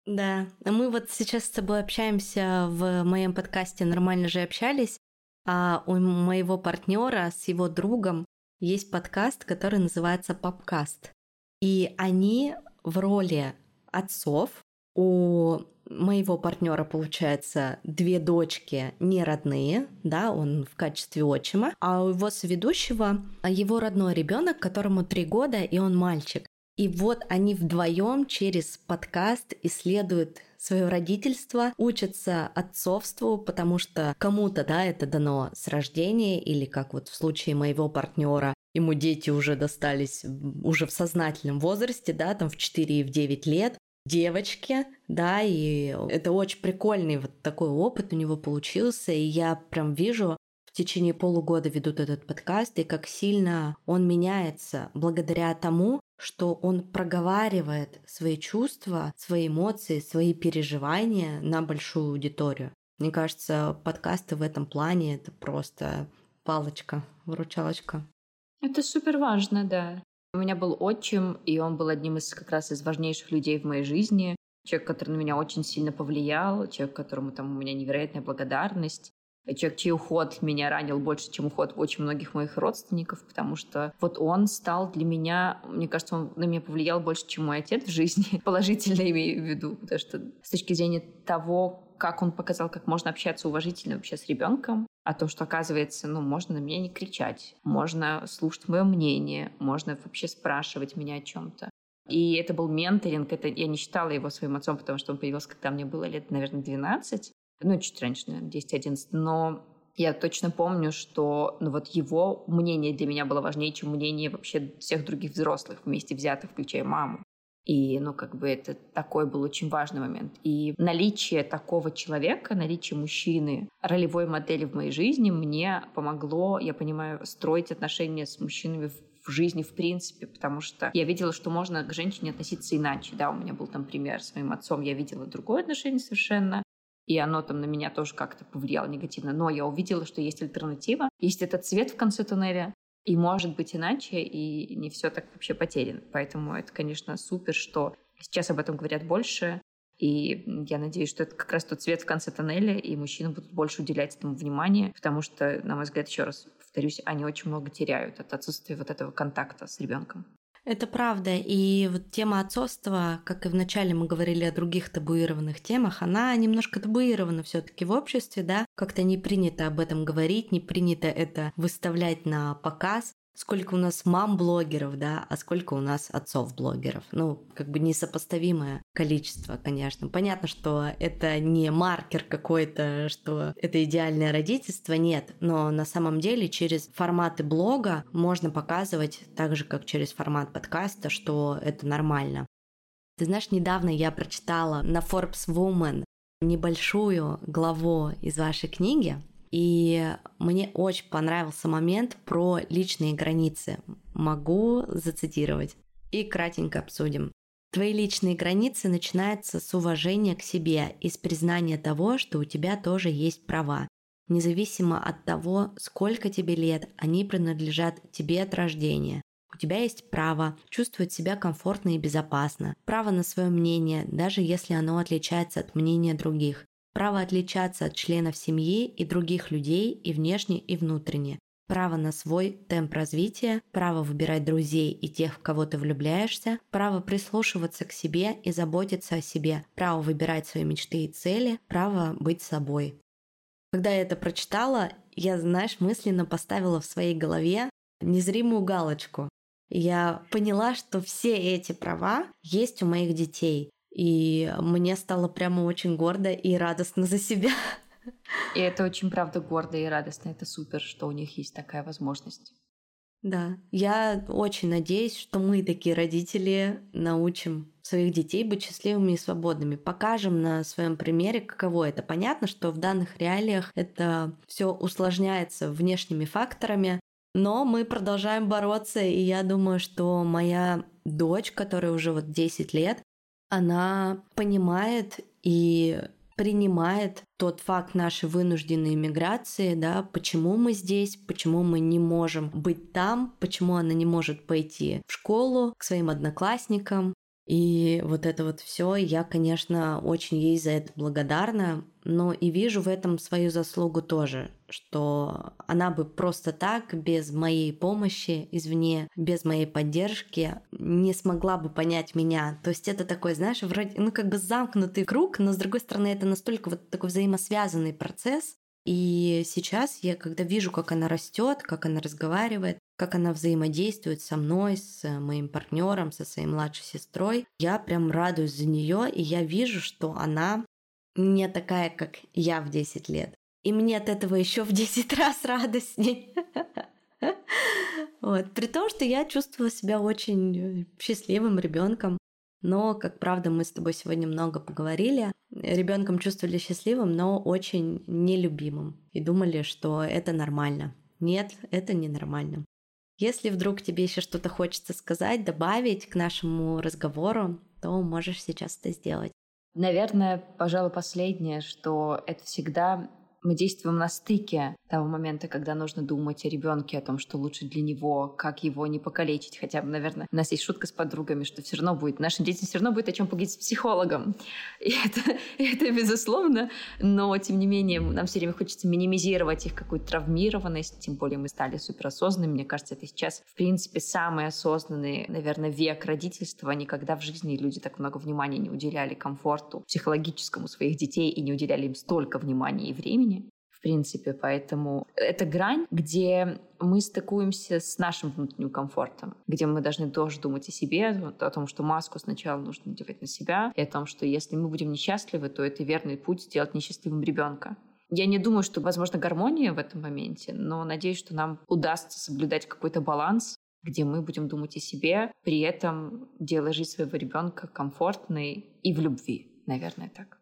Да, мы вот сейчас с тобой общаемся в моем подкасте «Нормально же общались», а у моего партнера с его другом есть подкаст, который называется «Попкаст». И они в роли отцов. У моего партнера получается две дочки не родные, да, он в качестве отчима, а у его соведущего его родной ребенок, которому три года, и он мальчик. И вот они вдвоем через подкаст исследуют свое родительство, учатся отцовству, потому что кому-то, да, это дано с рождения, или как вот в случае моего партнера, ему дети уже достались уже в сознательном возрасте, да, там в 4 и в 9 лет, девочки, да, и это очень прикольный вот такой опыт у него получился, и я прям вижу, в течение полугода ведут этот подкаст, и как сильно он меняется благодаря тому, что он проговаривает свои чувства, свои эмоции, свои переживания на большую аудиторию. Мне кажется, подкасты в этом плане это просто палочка, выручалочка. Это супер важно, да. У меня был отчим, и он был одним из как раз из важнейших людей в моей жизни. Человек, который на меня очень сильно повлиял, человек, которому там у меня невероятная благодарность человек, чей уход меня ранил больше, чем уход очень многих моих родственников, потому что вот он стал для меня, мне кажется, он на меня повлиял больше, чем мой отец в жизни, положительно имею в виду, потому что с точки зрения того, как он показал, как можно общаться уважительно вообще с ребенком, о том, что, оказывается, ну, можно на меня не кричать, можно слушать мое мнение, можно вообще спрашивать меня о чем-то. И это был менторинг. Это, я не считала его своим отцом, потому что он появился, когда мне было лет, наверное, 12. Ну, чуть раньше, наверное, 10-11. Но я точно помню, что ну, вот его мнение для меня было важнее, чем мнение вообще всех других взрослых вместе взятых, включая маму. И, ну, как бы это такой был очень важный момент. И наличие такого человека, наличие мужчины, ролевой модели в моей жизни мне помогло, я понимаю, строить отношения с мужчинами в жизни в принципе, потому что я видела, что можно к женщине относиться иначе. Да, у меня был там пример с моим отцом, я видела другое отношение совершенно, и оно там на меня тоже как-то повлияло негативно. Но я увидела, что есть альтернатива, есть этот свет в конце туннеля, и может быть иначе, и не все так вообще потеряно. Поэтому это, конечно, супер, что сейчас об этом говорят больше, и я надеюсь, что это как раз тот свет в конце тоннеля, и мужчины будут больше уделять этому внимание, потому что, на мой взгляд, еще раз повторюсь, они очень много теряют от отсутствия вот этого контакта с ребенком. Это правда. И вот тема отцовства, как и вначале мы говорили о других табуированных темах, она немножко табуирована все таки в обществе, да. Как-то не принято об этом говорить, не принято это выставлять на показ сколько у нас мам-блогеров, да, а сколько у нас отцов-блогеров. Ну, как бы несопоставимое количество, конечно. Понятно, что это не маркер какой-то, что это идеальное родительство, нет. Но на самом деле через форматы блога можно показывать, так же, как через формат подкаста, что это нормально. Ты знаешь, недавно я прочитала на Forbes Woman небольшую главу из вашей книги, и мне очень понравился момент про личные границы. Могу зацитировать. И кратенько обсудим. Твои личные границы начинаются с уважения к себе и с признания того, что у тебя тоже есть права. Независимо от того, сколько тебе лет, они принадлежат тебе от рождения. У тебя есть право чувствовать себя комфортно и безопасно, право на свое мнение, даже если оно отличается от мнения других право отличаться от членов семьи и других людей и внешне, и внутренне, право на свой темп развития, право выбирать друзей и тех, в кого ты влюбляешься, право прислушиваться к себе и заботиться о себе, право выбирать свои мечты и цели, право быть собой. Когда я это прочитала, я, знаешь, мысленно поставила в своей голове незримую галочку. Я поняла, что все эти права есть у моих детей. И мне стало прямо очень гордо и радостно за себя. И это очень, правда, гордо и радостно. Это супер, что у них есть такая возможность. Да, я очень надеюсь, что мы, такие родители, научим своих детей быть счастливыми и свободными. Покажем на своем примере, каково это. Понятно, что в данных реалиях это все усложняется внешними факторами, но мы продолжаем бороться, и я думаю, что моя дочь, которая уже вот 10 лет, она понимает и принимает тот факт нашей вынужденной иммиграции, да, почему мы здесь, почему мы не можем быть там, почему она не может пойти в школу к своим одноклассникам, и вот это вот все, я, конечно, очень ей за это благодарна, но и вижу в этом свою заслугу тоже, что она бы просто так, без моей помощи извне, без моей поддержки, не смогла бы понять меня. То есть это такой, знаешь, вроде, ну как бы замкнутый круг, но с другой стороны это настолько вот такой взаимосвязанный процесс, и сейчас я, когда вижу, как она растет, как она разговаривает, как она взаимодействует со мной, с моим партнером, со своей младшей сестрой, я прям радуюсь за нее, и я вижу, что она не такая, как я в 10 лет. И мне от этого еще в 10 раз радостней. Вот. При том, что я чувствовала себя очень счастливым ребенком. Но, как правда, мы с тобой сегодня много поговорили. Ребенком чувствовали счастливым, но очень нелюбимым. И думали, что это нормально. Нет, это ненормально. Если вдруг тебе еще что-то хочется сказать, добавить к нашему разговору, то можешь сейчас это сделать. Наверное, пожалуй, последнее, что это всегда мы действуем на стыке того момента, когда нужно думать о ребенке, о том, что лучше для него, как его не покалечить. Хотя, наверное, у нас есть шутка с подругами, что все равно будет, нашим детям все равно будет о чем поговорить с психологом. И это, это безусловно, но тем не менее нам все время хочется минимизировать их какую-то травмированность, тем более мы стали суперосознанными. Мне кажется, это сейчас, в принципе, самый осознанный, наверное, век родительства. Никогда в жизни люди так много внимания не уделяли комфорту психологическому своих детей и не уделяли им столько внимания и времени принципе, поэтому это грань, где мы стыкуемся с нашим внутренним комфортом, где мы должны тоже думать о себе, о том, что маску сначала нужно надевать на себя, и о том, что если мы будем несчастливы, то это верный путь сделать несчастливым ребенка. Я не думаю, что возможно гармония в этом моменте, но надеюсь, что нам удастся соблюдать какой-то баланс, где мы будем думать о себе, при этом делая жизнь своего ребенка комфортной и в любви, наверное, так.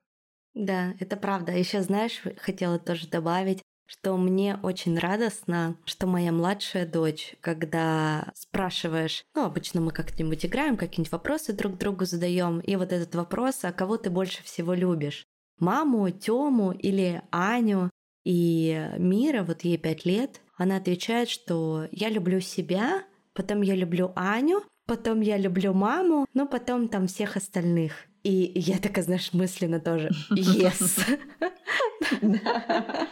Да, это правда. Еще знаешь, хотела тоже добавить, что мне очень радостно, что моя младшая дочь, когда спрашиваешь, ну, обычно мы как-нибудь играем, какие-нибудь вопросы друг другу задаем, и вот этот вопрос, а кого ты больше всего любишь? Маму, Тему или Аню? И Мира, вот ей пять лет, она отвечает, что я люблю себя, потом я люблю Аню, потом я люблю маму, но потом там всех остальных. И я такая, знаешь, мысленно тоже «yes».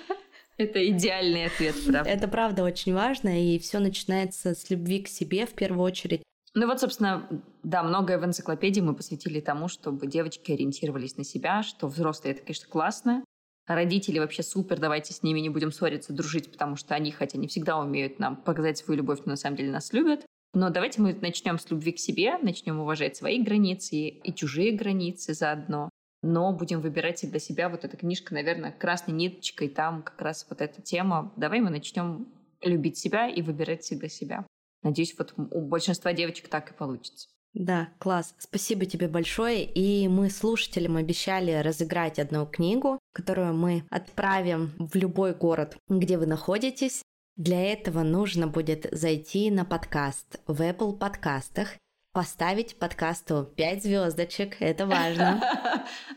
Это идеальный ответ, правда. Это правда очень важно, и все начинается с любви к себе в первую очередь. Ну вот, собственно, да, многое в энциклопедии мы посвятили тому, чтобы девочки ориентировались на себя, что взрослые это, конечно, классно. Родители вообще супер, давайте с ними не будем ссориться, дружить, потому что они, хотя не всегда умеют нам показать свою любовь, но на самом деле нас любят. Но давайте мы начнем с любви к себе, начнем уважать свои границы и чужие границы заодно. Но будем выбирать всегда себя. Вот эта книжка, наверное, красной ниточкой, там как раз вот эта тема. Давай мы начнем любить себя и выбирать всегда себя. Надеюсь, вот у большинства девочек так и получится. Да, класс. Спасибо тебе большое. И мы слушателям обещали разыграть одну книгу, которую мы отправим в любой город, где вы находитесь. Для этого нужно будет зайти на подкаст в Apple подкастах, поставить подкасту 5 звездочек, это важно.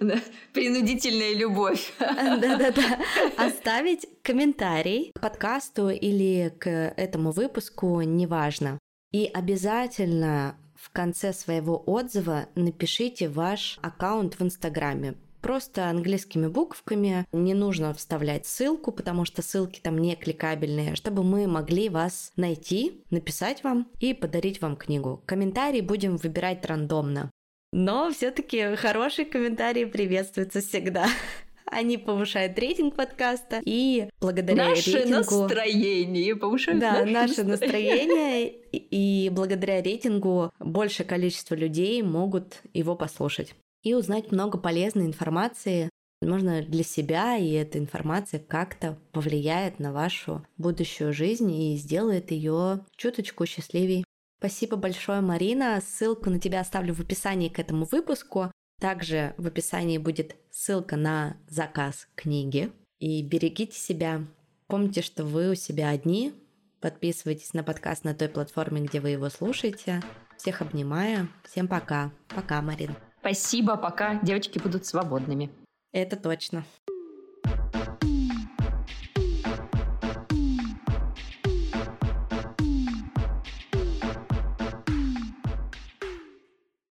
Принудительная любовь. Да-да-да. Оставить комментарий к подкасту или к этому выпуску, неважно. И обязательно в конце своего отзыва напишите ваш аккаунт в Инстаграме просто английскими буквами. Не нужно вставлять ссылку, потому что ссылки там не кликабельные, чтобы мы могли вас найти, написать вам и подарить вам книгу. Комментарии будем выбирать рандомно. Но все-таки хорошие комментарии приветствуются всегда. Они повышают рейтинг подкаста и благодаря наше рейтингу... настроение повышают Да, наше, наше настроение и благодаря рейтингу большее количество людей могут его послушать и узнать много полезной информации, возможно, для себя, и эта информация как-то повлияет на вашу будущую жизнь и сделает ее чуточку счастливее. Спасибо большое, Марина. Ссылку на тебя оставлю в описании к этому выпуску. Также в описании будет ссылка на заказ книги. И берегите себя. Помните, что вы у себя одни. Подписывайтесь на подкаст на той платформе, где вы его слушаете. Всех обнимаю. Всем пока. Пока, Марин. Спасибо, пока девочки будут свободными. Это точно.